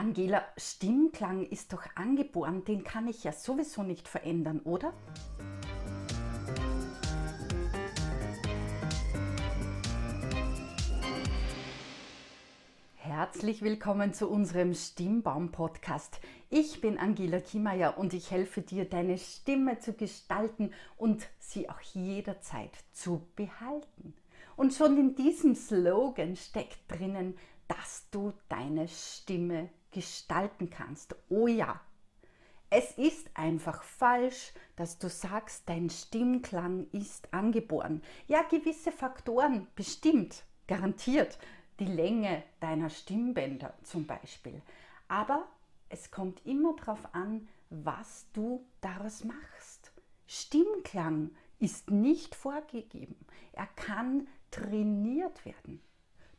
Angela, Stimmklang ist doch angeboren, den kann ich ja sowieso nicht verändern, oder? Herzlich willkommen zu unserem Stimmbaum-Podcast. Ich bin Angela Kiemeyer und ich helfe dir, deine Stimme zu gestalten und sie auch jederzeit zu behalten. Und schon in diesem Slogan steckt drinnen, dass du deine Stimme gestalten kannst. Oh ja, es ist einfach falsch, dass du sagst, dein Stimmklang ist angeboren. Ja, gewisse Faktoren bestimmt, garantiert. Die Länge deiner Stimmbänder zum Beispiel. Aber es kommt immer darauf an, was du daraus machst. Stimmklang ist nicht vorgegeben. Er kann trainiert werden.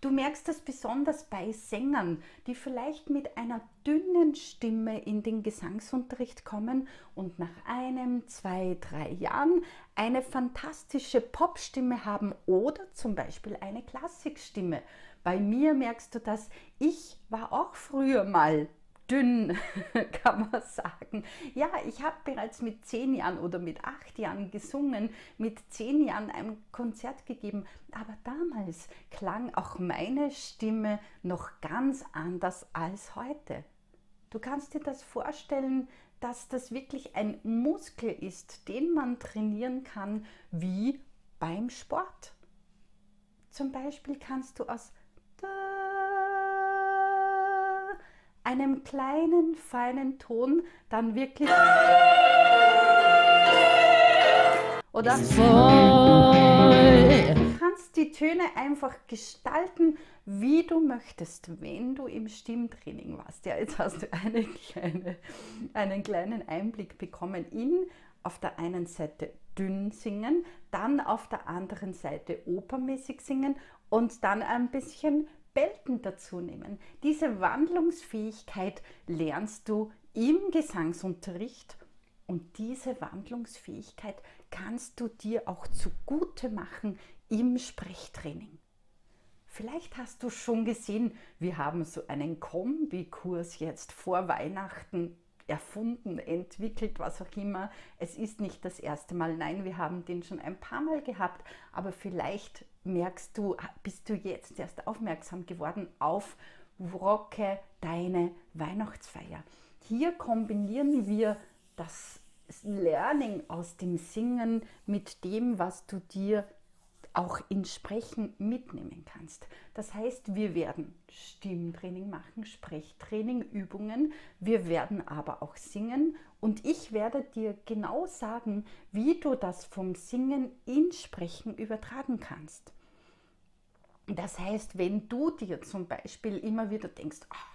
Du merkst das besonders bei Sängern, die vielleicht mit einer dünnen Stimme in den Gesangsunterricht kommen und nach einem, zwei, drei Jahren eine fantastische Popstimme haben oder zum Beispiel eine Klassikstimme. Bei mir merkst du das, ich war auch früher mal dünn, kann man sagen. Ja, ich habe bereits mit zehn Jahren oder mit acht Jahren gesungen, mit zehn Jahren ein Konzert gegeben, aber damals klang auch meine Stimme noch ganz anders als heute. Du kannst dir das vorstellen, dass das wirklich ein Muskel ist, den man trainieren kann, wie beim Sport. Zum Beispiel kannst du aus einem kleinen, feinen Ton dann wirklich. Oder voll. Du kannst die Töne einfach gestalten, wie du möchtest, wenn du im Stimmtraining warst. Ja, jetzt hast du eine kleine, einen kleinen Einblick bekommen in auf der einen Seite dünn singen, dann auf der anderen Seite opermäßig singen und dann ein bisschen Belten dazu nehmen. Diese Wandlungsfähigkeit lernst du im Gesangsunterricht und diese Wandlungsfähigkeit kannst du dir auch zugute machen im Sprechtraining. Vielleicht hast du schon gesehen, wir haben so einen Kombikurs jetzt vor Weihnachten erfunden, entwickelt, was auch immer. Es ist nicht das erste Mal, nein, wir haben den schon ein paar Mal gehabt, aber vielleicht merkst du, bist du jetzt erst aufmerksam geworden auf Rocke deine Weihnachtsfeier. Hier kombinieren wir das Learning aus dem Singen mit dem, was du dir auch in Sprechen mitnehmen kannst. Das heißt, wir werden Stimmtraining machen, Sprechtraining, Übungen, wir werden aber auch singen und ich werde dir genau sagen, wie du das vom Singen in Sprechen übertragen kannst. Das heißt, wenn du dir zum Beispiel immer wieder denkst, oh,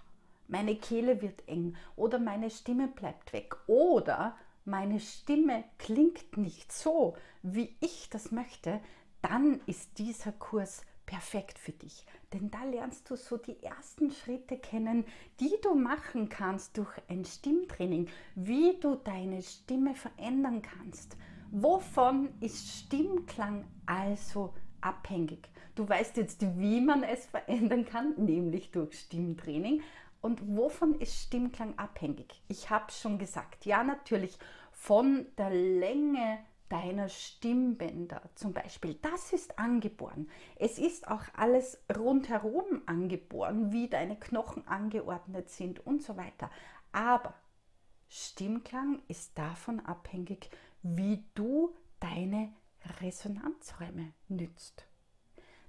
meine Kehle wird eng oder meine Stimme bleibt weg oder meine Stimme klingt nicht so, wie ich das möchte, dann ist dieser Kurs perfekt für dich. Denn da lernst du so die ersten Schritte kennen, die du machen kannst durch ein Stimmtraining, wie du deine Stimme verändern kannst. Wovon ist Stimmklang also abhängig? Du weißt jetzt, wie man es verändern kann, nämlich durch Stimmtraining. Und wovon ist Stimmklang abhängig? Ich habe schon gesagt, ja natürlich von der Länge deiner Stimmbänder zum Beispiel, das ist angeboren. Es ist auch alles rundherum angeboren, wie deine Knochen angeordnet sind und so weiter. Aber Stimmklang ist davon abhängig, wie du deine Resonanzräume nützt.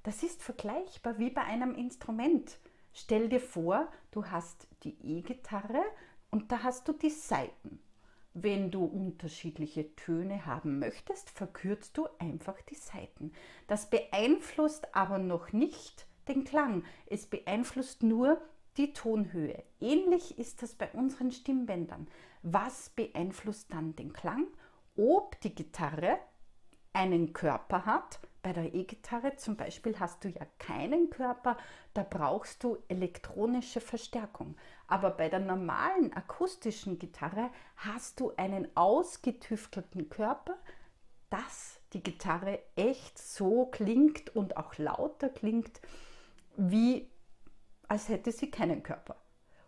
Das ist vergleichbar wie bei einem Instrument. Stell dir vor, du hast die E-Gitarre und da hast du die Saiten. Wenn du unterschiedliche Töne haben möchtest, verkürzt du einfach die Saiten. Das beeinflusst aber noch nicht den Klang. Es beeinflusst nur die Tonhöhe. Ähnlich ist das bei unseren Stimmbändern. Was beeinflusst dann den Klang? Ob die Gitarre einen Körper hat. Bei der E-Gitarre zum Beispiel hast du ja keinen Körper, da brauchst du elektronische Verstärkung. Aber bei der normalen akustischen Gitarre hast du einen ausgetüftelten Körper, dass die Gitarre echt so klingt und auch lauter klingt, wie als hätte sie keinen Körper.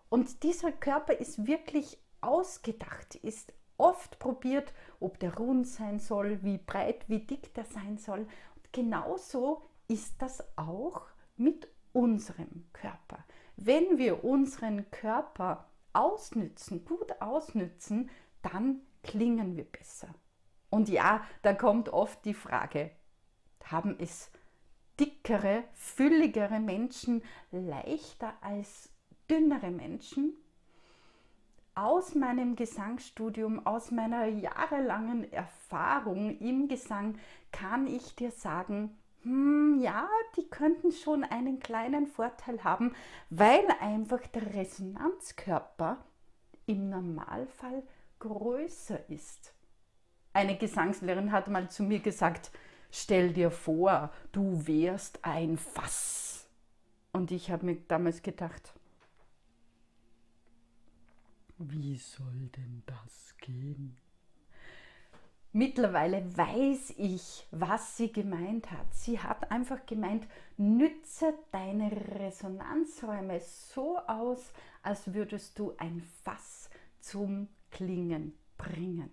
Und dieser Körper ist wirklich ausgedacht, ist oft probiert, ob der rund sein soll, wie breit, wie dick der sein soll. Genauso ist das auch mit unserem Körper. Wenn wir unseren Körper ausnützen, gut ausnützen, dann klingen wir besser. Und ja, da kommt oft die Frage, haben es dickere, fülligere Menschen leichter als dünnere Menschen? Aus meinem Gesangsstudium, aus meiner jahrelangen Erfahrung im Gesang kann ich dir sagen, hm, ja, die könnten schon einen kleinen Vorteil haben, weil einfach der Resonanzkörper im Normalfall größer ist. Eine Gesangslehrerin hat mal zu mir gesagt, stell dir vor, du wärst ein Fass. Und ich habe mir damals gedacht, wie soll denn das gehen? Mittlerweile weiß ich, was sie gemeint hat. Sie hat einfach gemeint, nütze deine Resonanzräume so aus, als würdest du ein Fass zum Klingen bringen.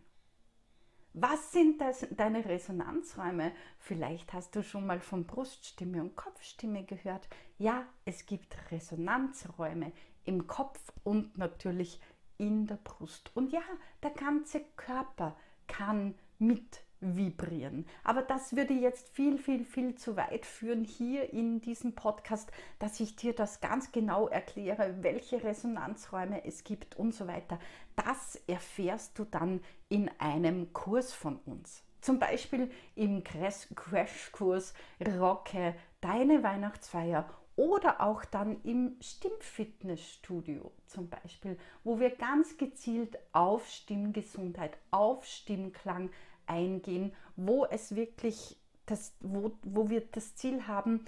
Was sind das, deine Resonanzräume? Vielleicht hast du schon mal von Bruststimme und Kopfstimme gehört. Ja, es gibt Resonanzräume im Kopf und natürlich in der Brust. Und ja, der ganze Körper kann mit vibrieren. Aber das würde jetzt viel, viel, viel zu weit führen hier in diesem Podcast, dass ich dir das ganz genau erkläre, welche Resonanzräume es gibt und so weiter. Das erfährst du dann in einem Kurs von uns. Zum Beispiel im Crashkurs Rocke deine Weihnachtsfeier oder auch dann im Stimmfitnessstudio zum Beispiel, wo wir ganz gezielt auf Stimmgesundheit, auf Stimmklang eingehen, wo es wirklich das, wo, wo wir das Ziel haben,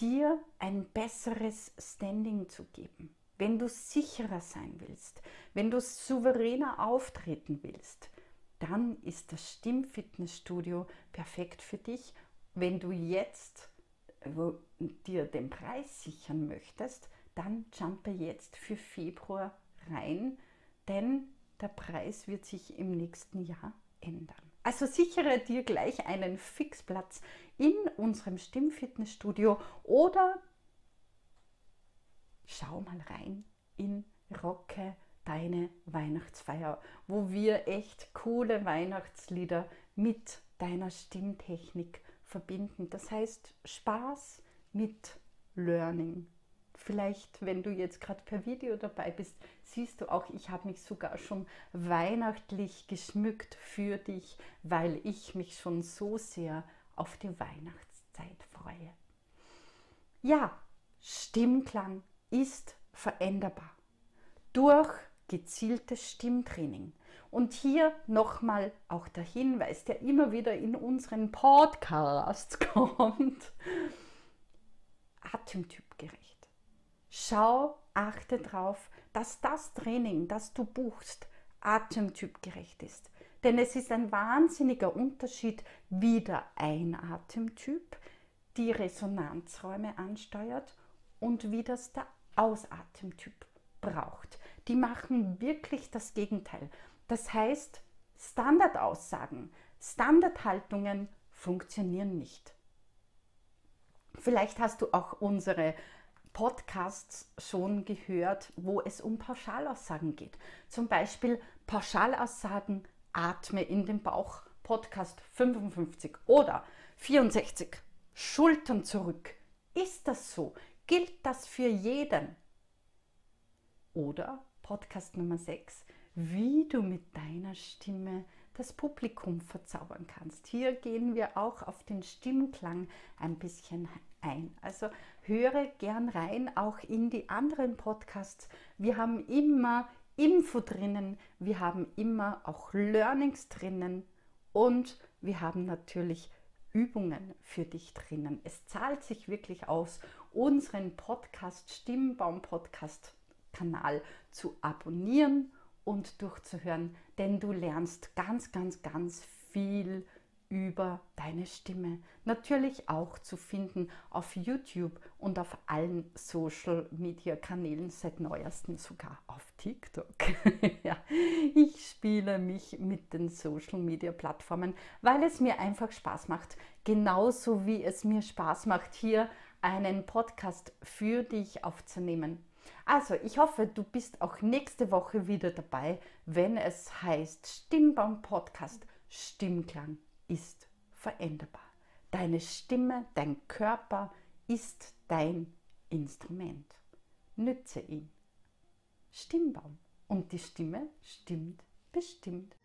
dir ein besseres Standing zu geben. Wenn du sicherer sein willst, wenn du souveräner auftreten willst, dann ist das Stimmfitnessstudio perfekt für dich. Wenn du jetzt dir den Preis sichern möchtest, dann jumpe jetzt für Februar rein, denn der Preis wird sich im nächsten Jahr ändern. Also sichere dir gleich einen Fixplatz in unserem Stimmfitnessstudio oder schau mal rein in Rocke deine Weihnachtsfeier, wo wir echt coole Weihnachtslieder mit deiner Stimmtechnik verbinden. Das heißt Spaß mit Learning. Vielleicht, wenn du jetzt gerade per Video dabei bist, siehst du auch, ich habe mich sogar schon weihnachtlich geschmückt für dich, weil ich mich schon so sehr auf die Weihnachtszeit freue. Ja, Stimmklang ist veränderbar durch gezieltes Stimmtraining. Und hier nochmal auch der Hinweis, der immer wieder in unseren Podcasts kommt. Atemtypgerecht. Schau, achte darauf, dass das Training, das du buchst, atemtypgerecht ist. Denn es ist ein wahnsinniger Unterschied, wie der Einatemtyp die Resonanzräume ansteuert und wie das der Ausatemtyp braucht. Die machen wirklich das Gegenteil. Das heißt, Standardaussagen, Standardhaltungen funktionieren nicht. Vielleicht hast du auch unsere Podcasts schon gehört, wo es um Pauschalaussagen geht. Zum Beispiel Pauschalaussagen Atme in den Bauch, Podcast 55 oder 64, Schultern zurück. Ist das so? Gilt das für jeden? Oder Podcast Nummer 6, wie du mit deiner Stimme das Publikum verzaubern kannst. Hier gehen wir auch auf den Stimmklang ein bisschen ein. Also höre gern rein, auch in die anderen Podcasts. Wir haben immer Info drinnen, wir haben immer auch Learnings drinnen und wir haben natürlich Übungen für dich drinnen. Es zahlt sich wirklich aus, unseren Podcast, Stimmbaum Podcast Kanal zu abonnieren und durchzuhören, denn du lernst ganz, ganz, ganz viel über deine Stimme. Natürlich auch zu finden auf YouTube und auf allen Social Media Kanälen, seit neuestem sogar auf TikTok. ja, ich spiele mich mit den Social Media Plattformen, weil es mir einfach Spaß macht. Genauso wie es mir Spaß macht, hier einen Podcast für dich aufzunehmen. Also, ich hoffe, du bist auch nächste Woche wieder dabei, wenn es heißt Stimmbaum Podcast Stimmklang ist veränderbar. Deine Stimme, dein Körper ist dein Instrument. Nütze ihn. Stimmbaum. Und die Stimme stimmt bestimmt.